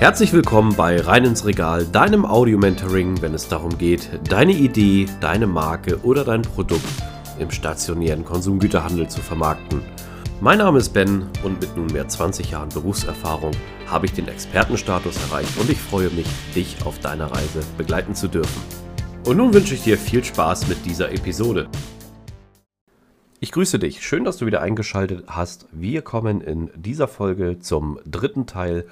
Herzlich willkommen bei Rein ins Regal, deinem Audio-Mentoring, wenn es darum geht, deine Idee, deine Marke oder dein Produkt im stationären Konsumgüterhandel zu vermarkten. Mein Name ist Ben und mit nunmehr 20 Jahren Berufserfahrung habe ich den Expertenstatus erreicht und ich freue mich, dich auf deiner Reise begleiten zu dürfen. Und nun wünsche ich dir viel Spaß mit dieser Episode. Ich grüße dich. Schön, dass du wieder eingeschaltet hast. Wir kommen in dieser Folge zum dritten Teil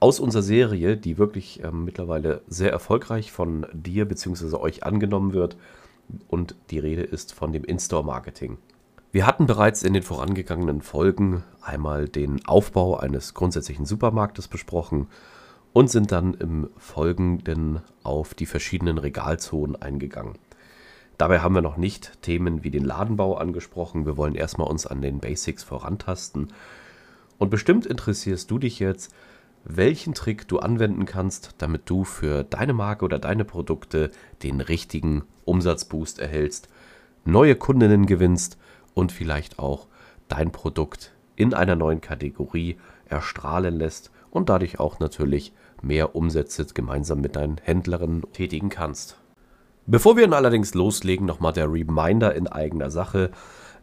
aus unserer Serie, die wirklich ähm, mittlerweile sehr erfolgreich von dir bzw. euch angenommen wird. Und die Rede ist von dem In-Store-Marketing. Wir hatten bereits in den vorangegangenen Folgen einmal den Aufbau eines grundsätzlichen Supermarktes besprochen und sind dann im Folgenden auf die verschiedenen Regalzonen eingegangen. Dabei haben wir noch nicht Themen wie den Ladenbau angesprochen. Wir wollen erstmal uns an den Basics vorantasten. Und bestimmt interessierst du dich jetzt, welchen Trick du anwenden kannst, damit du für deine Marke oder deine Produkte den richtigen Umsatzboost erhältst, neue Kundinnen gewinnst und vielleicht auch dein Produkt in einer neuen Kategorie erstrahlen lässt und dadurch auch natürlich mehr Umsätze gemeinsam mit deinen Händlerinnen tätigen kannst. Bevor wir allerdings loslegen, nochmal der Reminder in eigener Sache.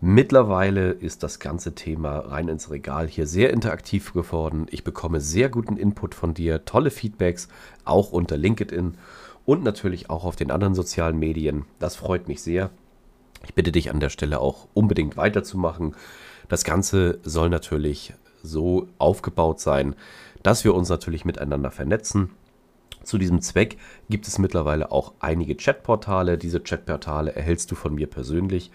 Mittlerweile ist das ganze Thema rein ins Regal hier sehr interaktiv geworden. Ich bekomme sehr guten Input von dir, tolle Feedbacks, auch unter LinkedIn und natürlich auch auf den anderen sozialen Medien. Das freut mich sehr. Ich bitte dich an der Stelle auch unbedingt weiterzumachen. Das Ganze soll natürlich so aufgebaut sein, dass wir uns natürlich miteinander vernetzen. Zu diesem Zweck gibt es mittlerweile auch einige Chatportale. Diese Chatportale erhältst du von mir persönlich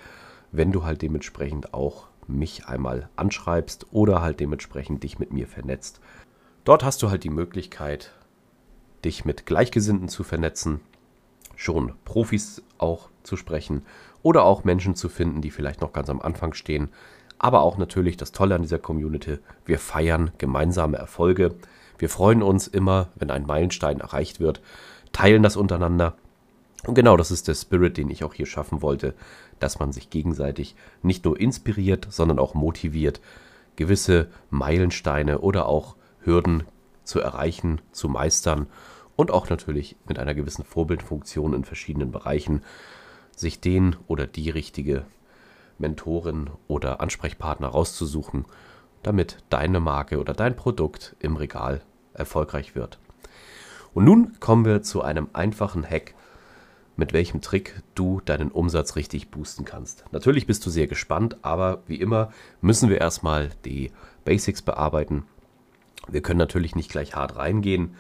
wenn du halt dementsprechend auch mich einmal anschreibst oder halt dementsprechend dich mit mir vernetzt. Dort hast du halt die Möglichkeit, dich mit Gleichgesinnten zu vernetzen, schon Profis auch zu sprechen oder auch Menschen zu finden, die vielleicht noch ganz am Anfang stehen. Aber auch natürlich das Tolle an dieser Community, wir feiern gemeinsame Erfolge. Wir freuen uns immer, wenn ein Meilenstein erreicht wird, teilen das untereinander. Und genau das ist der Spirit, den ich auch hier schaffen wollte, dass man sich gegenseitig nicht nur inspiriert, sondern auch motiviert, gewisse Meilensteine oder auch Hürden zu erreichen, zu meistern und auch natürlich mit einer gewissen Vorbildfunktion in verschiedenen Bereichen sich den oder die richtige Mentorin oder Ansprechpartner rauszusuchen, damit deine Marke oder dein Produkt im Regal erfolgreich wird. Und nun kommen wir zu einem einfachen Hack, mit welchem Trick du deinen Umsatz richtig boosten kannst. Natürlich bist du sehr gespannt, aber wie immer müssen wir erstmal die Basics bearbeiten. Wir können natürlich nicht gleich hart reingehen.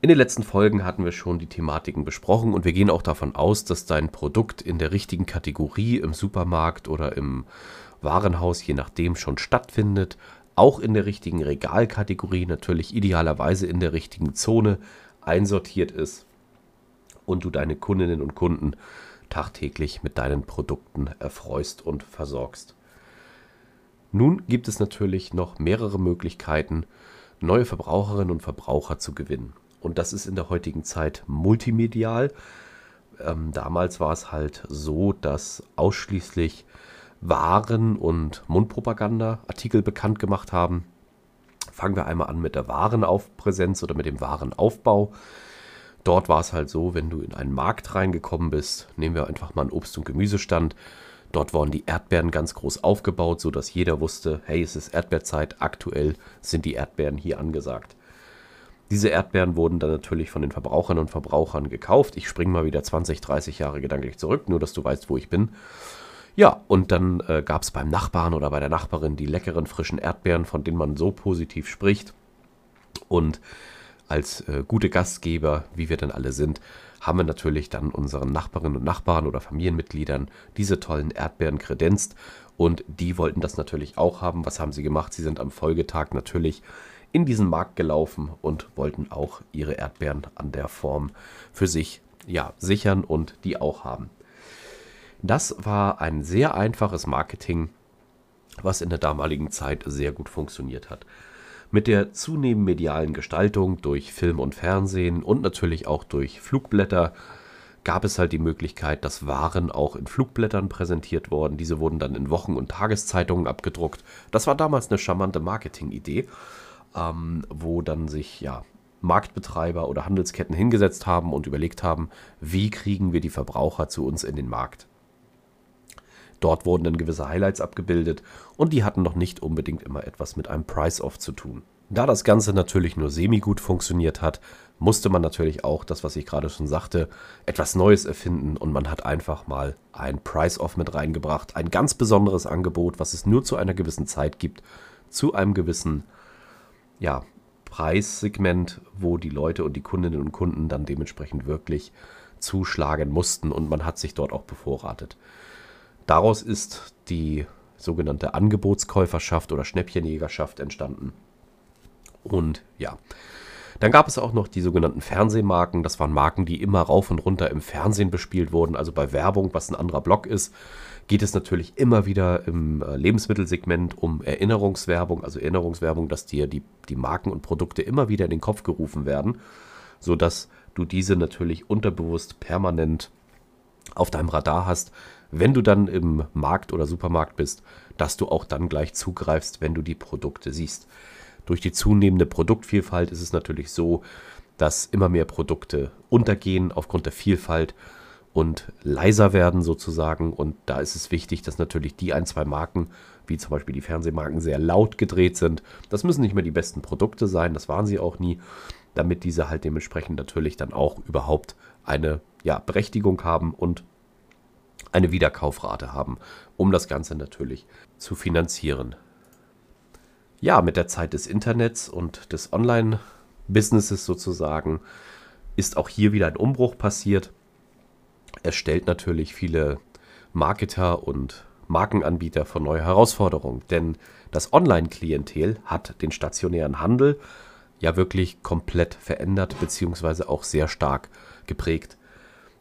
In den letzten Folgen hatten wir schon die Thematiken besprochen und wir gehen auch davon aus, dass dein Produkt in der richtigen Kategorie im Supermarkt oder im Warenhaus, je nachdem, schon stattfindet. Auch in der richtigen Regalkategorie, natürlich idealerweise in der richtigen Zone einsortiert ist und du deine Kundinnen und Kunden tagtäglich mit deinen Produkten erfreust und versorgst. Nun gibt es natürlich noch mehrere Möglichkeiten, neue Verbraucherinnen und Verbraucher zu gewinnen. Und das ist in der heutigen Zeit multimedial. Ähm, damals war es halt so, dass ausschließlich Waren- und Mundpropaganda Artikel bekannt gemacht haben. Fangen wir einmal an mit der Warenaufpräsenz oder mit dem Warenaufbau. Dort war es halt so, wenn du in einen Markt reingekommen bist, nehmen wir einfach mal einen Obst- und Gemüsestand. Dort waren die Erdbeeren ganz groß aufgebaut, sodass jeder wusste, hey, es ist Erdbeerzeit, aktuell sind die Erdbeeren hier angesagt. Diese Erdbeeren wurden dann natürlich von den Verbrauchern und Verbrauchern gekauft. Ich springe mal wieder 20, 30 Jahre gedanklich zurück, nur dass du weißt, wo ich bin. Ja, und dann äh, gab es beim Nachbarn oder bei der Nachbarin die leckeren frischen Erdbeeren, von denen man so positiv spricht. Und als äh, gute Gastgeber, wie wir denn alle sind, haben wir natürlich dann unseren Nachbarinnen und Nachbarn oder Familienmitgliedern diese tollen Erdbeeren kredenzt und die wollten das natürlich auch haben. Was haben sie gemacht? Sie sind am Folgetag natürlich in diesen Markt gelaufen und wollten auch ihre Erdbeeren an der Form für sich ja, sichern und die auch haben. Das war ein sehr einfaches Marketing, was in der damaligen Zeit sehr gut funktioniert hat. Mit der zunehmend medialen Gestaltung durch Film und Fernsehen und natürlich auch durch Flugblätter gab es halt die Möglichkeit, dass Waren auch in Flugblättern präsentiert wurden. Diese wurden dann in Wochen- und Tageszeitungen abgedruckt. Das war damals eine charmante Marketingidee, ähm, wo dann sich ja Marktbetreiber oder Handelsketten hingesetzt haben und überlegt haben, wie kriegen wir die Verbraucher zu uns in den Markt. Dort wurden dann gewisse Highlights abgebildet und die hatten noch nicht unbedingt immer etwas mit einem Price-Off zu tun. Da das Ganze natürlich nur semi-gut funktioniert hat, musste man natürlich auch, das was ich gerade schon sagte, etwas Neues erfinden und man hat einfach mal ein Price-Off mit reingebracht. Ein ganz besonderes Angebot, was es nur zu einer gewissen Zeit gibt, zu einem gewissen ja, Preissegment, wo die Leute und die Kundinnen und Kunden dann dementsprechend wirklich zuschlagen mussten und man hat sich dort auch bevorratet. Daraus ist die sogenannte Angebotskäuferschaft oder Schnäppchenjägerschaft entstanden. Und ja, dann gab es auch noch die sogenannten Fernsehmarken. Das waren Marken, die immer rauf und runter im Fernsehen bespielt wurden, also bei Werbung, was ein anderer Block ist. Geht es natürlich immer wieder im äh, Lebensmittelsegment um Erinnerungswerbung, also Erinnerungswerbung, dass dir die, die Marken und Produkte immer wieder in den Kopf gerufen werden, sodass du diese natürlich unterbewusst permanent auf deinem Radar hast, wenn du dann im Markt oder Supermarkt bist, dass du auch dann gleich zugreifst, wenn du die Produkte siehst. Durch die zunehmende Produktvielfalt ist es natürlich so, dass immer mehr Produkte untergehen aufgrund der Vielfalt und leiser werden sozusagen. Und da ist es wichtig, dass natürlich die ein, zwei Marken, wie zum Beispiel die Fernsehmarken, sehr laut gedreht sind. Das müssen nicht mehr die besten Produkte sein, das waren sie auch nie, damit diese halt dementsprechend natürlich dann auch überhaupt eine ja, Berechtigung haben und eine Wiederkaufrate haben, um das Ganze natürlich zu finanzieren. Ja, mit der Zeit des Internets und des Online-Businesses sozusagen ist auch hier wieder ein Umbruch passiert. Es stellt natürlich viele Marketer und Markenanbieter vor neue Herausforderungen, denn das Online-Klientel hat den stationären Handel ja wirklich komplett verändert bzw. auch sehr stark geprägt.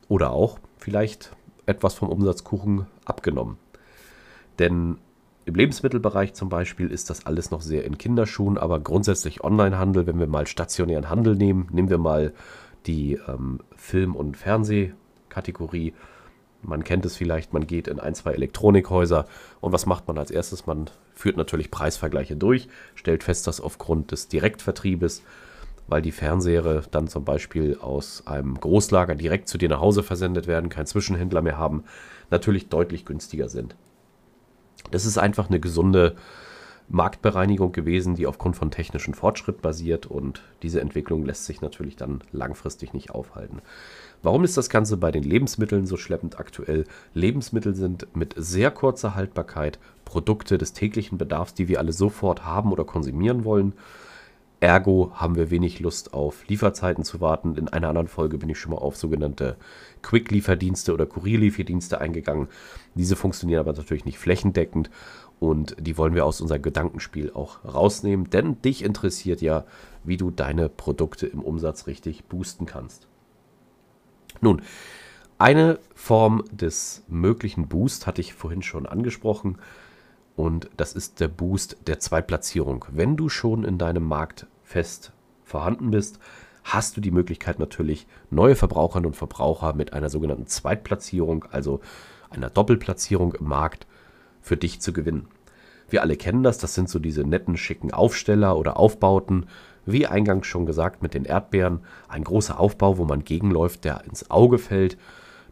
Oder auch vielleicht etwas vom Umsatzkuchen abgenommen. Denn im Lebensmittelbereich zum Beispiel ist das alles noch sehr in Kinderschuhen, aber grundsätzlich Onlinehandel, wenn wir mal stationären Handel nehmen, nehmen wir mal die ähm, Film- und Fernsehkategorie. Man kennt es vielleicht, man geht in ein, zwei Elektronikhäuser und was macht man als erstes? Man führt natürlich Preisvergleiche durch, stellt fest, dass aufgrund des Direktvertriebes weil die Fernseher dann zum Beispiel aus einem Großlager direkt zu dir nach Hause versendet werden, keinen Zwischenhändler mehr haben, natürlich deutlich günstiger sind. Das ist einfach eine gesunde Marktbereinigung gewesen, die aufgrund von technischem Fortschritt basiert und diese Entwicklung lässt sich natürlich dann langfristig nicht aufhalten. Warum ist das Ganze bei den Lebensmitteln so schleppend aktuell? Lebensmittel sind mit sehr kurzer Haltbarkeit Produkte des täglichen Bedarfs, die wir alle sofort haben oder konsumieren wollen. Ergo haben wir wenig Lust auf Lieferzeiten zu warten. In einer anderen Folge bin ich schon mal auf sogenannte Quick-Lieferdienste oder Kurierlieferdienste eingegangen. Diese funktionieren aber natürlich nicht flächendeckend und die wollen wir aus unserem Gedankenspiel auch rausnehmen, denn dich interessiert ja, wie du deine Produkte im Umsatz richtig boosten kannst. Nun, eine Form des möglichen Boost hatte ich vorhin schon angesprochen und das ist der Boost der Zweitplatzierung. Wenn du schon in deinem Markt fest vorhanden bist, hast du die Möglichkeit natürlich, neue Verbraucherinnen und Verbraucher mit einer sogenannten Zweitplatzierung, also einer Doppelplatzierung im Markt, für dich zu gewinnen. Wir alle kennen das, das sind so diese netten, schicken Aufsteller oder Aufbauten, wie eingangs schon gesagt mit den Erdbeeren, ein großer Aufbau, wo man gegenläuft, der ins Auge fällt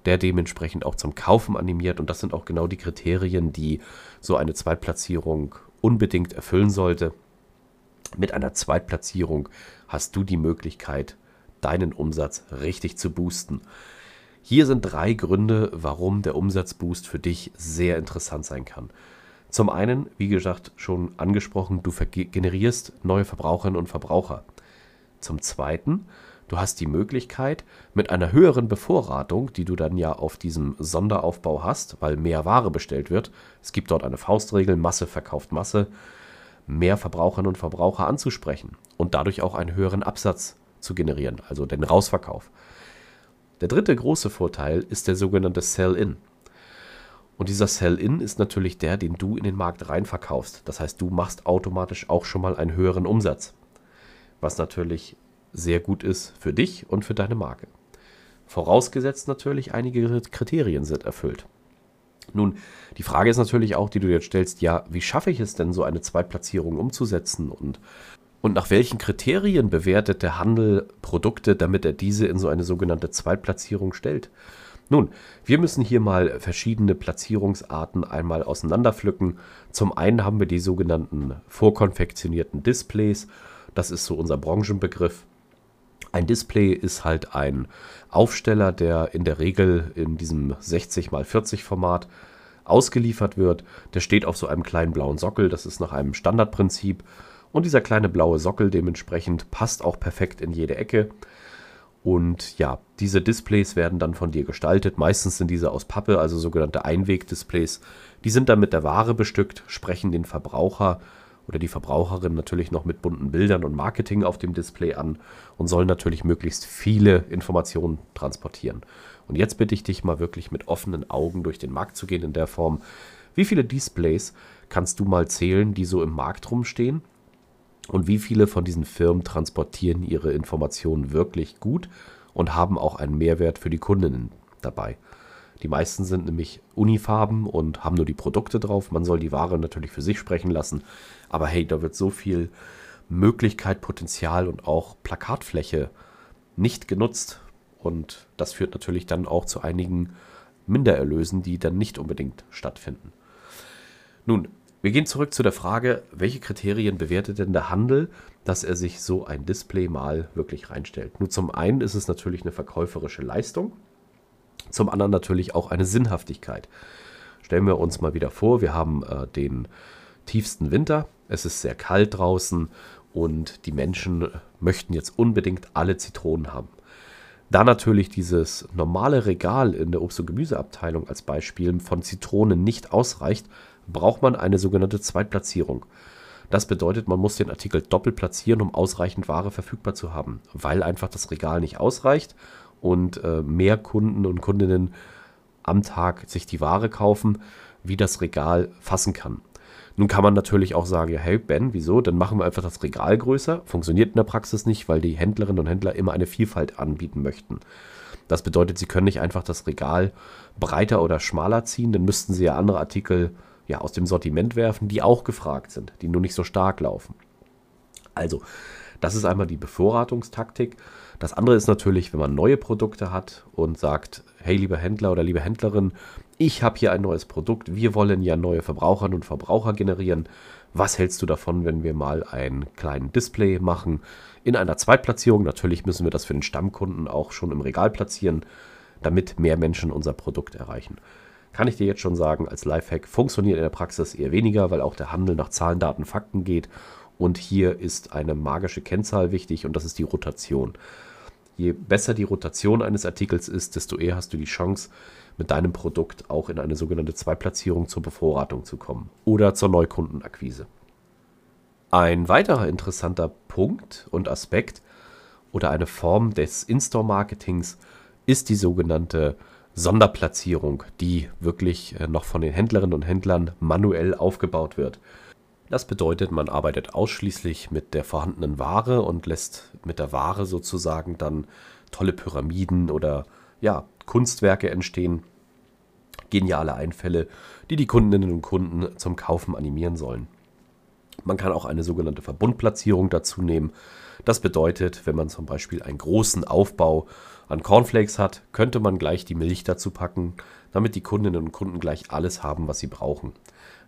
der dementsprechend auch zum Kaufen animiert. Und das sind auch genau die Kriterien, die so eine Zweitplatzierung unbedingt erfüllen sollte. Mit einer Zweitplatzierung hast du die Möglichkeit, deinen Umsatz richtig zu boosten. Hier sind drei Gründe, warum der Umsatzboost für dich sehr interessant sein kann. Zum einen, wie gesagt, schon angesprochen, du generierst neue Verbraucherinnen und Verbraucher. Zum zweiten, Du hast die Möglichkeit, mit einer höheren Bevorratung, die du dann ja auf diesem Sonderaufbau hast, weil mehr Ware bestellt wird, es gibt dort eine Faustregel, Masse verkauft Masse, mehr Verbraucherinnen und Verbraucher anzusprechen und dadurch auch einen höheren Absatz zu generieren, also den Rausverkauf. Der dritte große Vorteil ist der sogenannte Sell-In. Und dieser Sell-In ist natürlich der, den du in den Markt rein verkaufst. Das heißt, du machst automatisch auch schon mal einen höheren Umsatz. Was natürlich sehr gut ist für dich und für deine Marke. Vorausgesetzt natürlich, einige Kriterien sind erfüllt. Nun, die Frage ist natürlich auch, die du jetzt stellst, ja, wie schaffe ich es denn, so eine Zweitplatzierung umzusetzen? Und Und nach welchen Kriterien bewertet der Handel Produkte, damit er diese in so eine sogenannte Zweitplatzierung stellt? Nun, wir müssen hier mal verschiedene Platzierungsarten einmal auseinanderpflücken. Zum einen haben wir die sogenannten vorkonfektionierten Displays. Das ist so unser Branchenbegriff. Ein Display ist halt ein Aufsteller, der in der Regel in diesem 60 x 40 Format ausgeliefert wird. Der steht auf so einem kleinen blauen Sockel. Das ist nach einem Standardprinzip. Und dieser kleine blaue Sockel dementsprechend passt auch perfekt in jede Ecke. Und ja, diese Displays werden dann von dir gestaltet. Meistens sind diese aus Pappe, also sogenannte Einweg-Displays. Die sind dann mit der Ware bestückt, sprechen den Verbraucher oder die Verbraucherin natürlich noch mit bunten Bildern und Marketing auf dem Display an und sollen natürlich möglichst viele Informationen transportieren. Und jetzt bitte ich dich mal wirklich mit offenen Augen durch den Markt zu gehen in der Form. Wie viele Displays kannst du mal zählen, die so im Markt rumstehen? Und wie viele von diesen Firmen transportieren ihre Informationen wirklich gut und haben auch einen Mehrwert für die Kundinnen dabei? Die meisten sind nämlich Unifarben und haben nur die Produkte drauf. Man soll die Ware natürlich für sich sprechen lassen. Aber hey, da wird so viel Möglichkeit, Potenzial und auch Plakatfläche nicht genutzt. Und das führt natürlich dann auch zu einigen Mindererlösen, die dann nicht unbedingt stattfinden. Nun, wir gehen zurück zu der Frage, welche Kriterien bewertet denn der Handel, dass er sich so ein Display mal wirklich reinstellt? Nur zum einen ist es natürlich eine verkäuferische Leistung, zum anderen natürlich auch eine Sinnhaftigkeit. Stellen wir uns mal wieder vor, wir haben äh, den tiefsten Winter, es ist sehr kalt draußen und die Menschen möchten jetzt unbedingt alle Zitronen haben. Da natürlich dieses normale Regal in der Obst- und Gemüseabteilung als Beispiel von Zitronen nicht ausreicht, braucht man eine sogenannte Zweitplatzierung. Das bedeutet, man muss den Artikel doppelt platzieren, um ausreichend Ware verfügbar zu haben, weil einfach das Regal nicht ausreicht und äh, mehr Kunden und Kundinnen am Tag sich die Ware kaufen, wie das Regal fassen kann. Nun kann man natürlich auch sagen, hey Ben, wieso? Dann machen wir einfach das Regal größer. Funktioniert in der Praxis nicht, weil die Händlerinnen und Händler immer eine Vielfalt anbieten möchten. Das bedeutet, sie können nicht einfach das Regal breiter oder schmaler ziehen, dann müssten sie ja andere Artikel ja, aus dem Sortiment werfen, die auch gefragt sind, die nur nicht so stark laufen. Also, das ist einmal die Bevorratungstaktik. Das andere ist natürlich, wenn man neue Produkte hat und sagt, hey lieber Händler oder liebe Händlerin, ich habe hier ein neues Produkt, wir wollen ja neue Verbraucherinnen und Verbraucher generieren. Was hältst du davon, wenn wir mal einen kleinen Display machen in einer Zweitplatzierung? Natürlich müssen wir das für den Stammkunden auch schon im Regal platzieren, damit mehr Menschen unser Produkt erreichen kann ich dir jetzt schon sagen, als Lifehack funktioniert in der Praxis eher weniger, weil auch der Handel nach Zahlen, Daten, Fakten geht. Und hier ist eine magische Kennzahl wichtig und das ist die Rotation. Je besser die Rotation eines Artikels ist, desto eher hast du die Chance, mit deinem Produkt auch in eine sogenannte Zweitplatzierung zur Bevorratung zu kommen oder zur Neukundenakquise. Ein weiterer interessanter Punkt und Aspekt oder eine Form des In-Store-Marketings ist die sogenannte Sonderplatzierung, die wirklich äh, noch von den Händlerinnen und Händlern manuell aufgebaut wird. Das bedeutet, man arbeitet ausschließlich mit der vorhandenen Ware und lässt mit der Ware sozusagen dann tolle Pyramiden oder ja, Kunstwerke entstehen. Geniale Einfälle, die die Kundinnen und Kunden zum Kaufen animieren sollen. Man kann auch eine sogenannte Verbundplatzierung dazu nehmen. Das bedeutet, wenn man zum Beispiel einen großen Aufbau an Cornflakes hat, könnte man gleich die Milch dazu packen, damit die Kundinnen und Kunden gleich alles haben, was sie brauchen.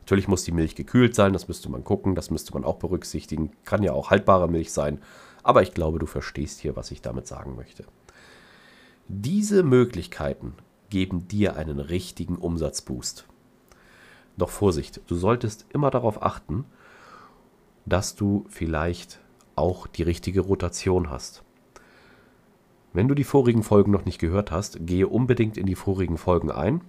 Natürlich muss die Milch gekühlt sein, das müsste man gucken, das müsste man auch berücksichtigen. Kann ja auch haltbare Milch sein, aber ich glaube, du verstehst hier, was ich damit sagen möchte. Diese Möglichkeiten geben dir einen richtigen Umsatzboost. Doch Vorsicht, du solltest immer darauf achten, dass du vielleicht auch die richtige Rotation hast. Wenn du die vorigen Folgen noch nicht gehört hast, gehe unbedingt in die vorigen Folgen ein.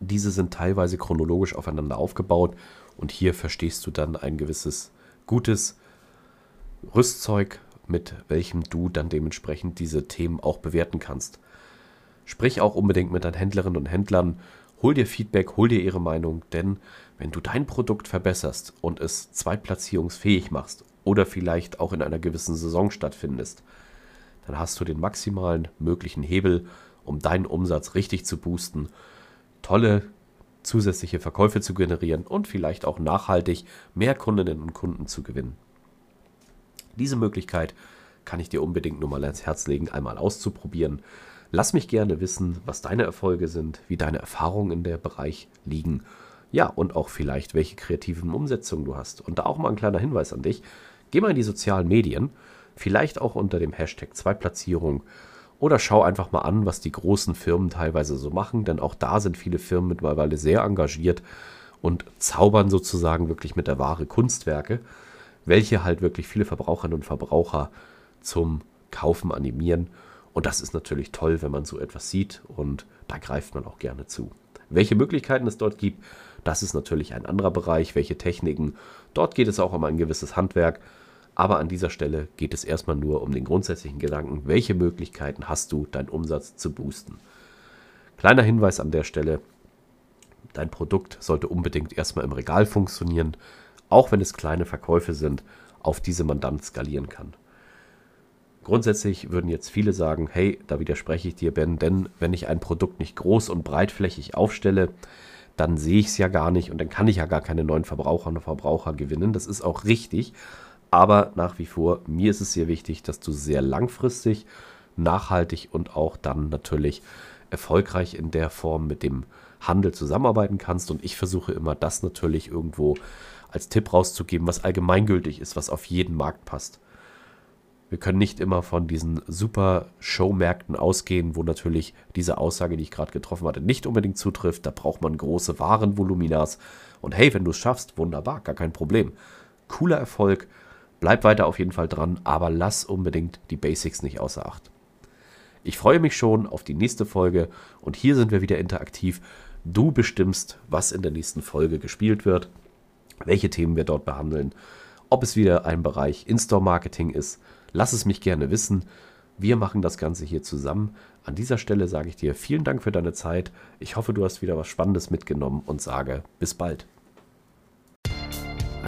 Diese sind teilweise chronologisch aufeinander aufgebaut und hier verstehst du dann ein gewisses gutes Rüstzeug, mit welchem du dann dementsprechend diese Themen auch bewerten kannst. Sprich auch unbedingt mit deinen Händlerinnen und Händlern, hol dir Feedback, hol dir ihre Meinung, denn wenn du dein Produkt verbesserst und es zweitplatzierungsfähig machst oder vielleicht auch in einer gewissen Saison stattfindest, dann hast du den maximalen möglichen Hebel, um deinen Umsatz richtig zu boosten, tolle zusätzliche Verkäufe zu generieren und vielleicht auch nachhaltig mehr Kundinnen und Kunden zu gewinnen. Diese Möglichkeit kann ich dir unbedingt nur mal ans Herz legen, einmal auszuprobieren. Lass mich gerne wissen, was deine Erfolge sind, wie deine Erfahrungen in der Bereich liegen. Ja, und auch vielleicht, welche kreativen Umsetzungen du hast. Und da auch mal ein kleiner Hinweis an dich. Geh mal in die sozialen Medien, vielleicht auch unter dem Hashtag Zweitplatzierung oder schau einfach mal an, was die großen Firmen teilweise so machen, denn auch da sind viele Firmen mittlerweile sehr engagiert und zaubern sozusagen wirklich mit der Ware Kunstwerke, welche halt wirklich viele Verbraucherinnen und Verbraucher zum Kaufen animieren. Und das ist natürlich toll, wenn man so etwas sieht und da greift man auch gerne zu. Welche Möglichkeiten es dort gibt, das ist natürlich ein anderer Bereich, welche Techniken. Dort geht es auch um ein gewisses Handwerk. Aber an dieser Stelle geht es erstmal nur um den grundsätzlichen Gedanken, welche Möglichkeiten hast du, deinen Umsatz zu boosten. Kleiner Hinweis an der Stelle, dein Produkt sollte unbedingt erstmal im Regal funktionieren, auch wenn es kleine Verkäufe sind, auf diese man dann skalieren kann. Grundsätzlich würden jetzt viele sagen, hey, da widerspreche ich dir, Ben, denn wenn ich ein Produkt nicht groß und breitflächig aufstelle, dann sehe ich es ja gar nicht und dann kann ich ja gar keine neuen Verbraucher und Verbraucher gewinnen. Das ist auch richtig. Aber nach wie vor, mir ist es sehr wichtig, dass du sehr langfristig, nachhaltig und auch dann natürlich erfolgreich in der Form mit dem Handel zusammenarbeiten kannst. Und ich versuche immer, das natürlich irgendwo als Tipp rauszugeben, was allgemeingültig ist, was auf jeden Markt passt. Wir können nicht immer von diesen super Showmärkten ausgehen, wo natürlich diese Aussage, die ich gerade getroffen hatte, nicht unbedingt zutrifft. Da braucht man große Warenvoluminas. Und hey, wenn du es schaffst, wunderbar, gar kein Problem. Cooler Erfolg. Bleib weiter auf jeden Fall dran, aber lass unbedingt die Basics nicht außer Acht. Ich freue mich schon auf die nächste Folge und hier sind wir wieder interaktiv. Du bestimmst, was in der nächsten Folge gespielt wird, welche Themen wir dort behandeln, ob es wieder ein Bereich In-Store-Marketing ist Lass es mich gerne wissen. Wir machen das Ganze hier zusammen. An dieser Stelle sage ich dir vielen Dank für deine Zeit. Ich hoffe, du hast wieder was Spannendes mitgenommen und sage bis bald.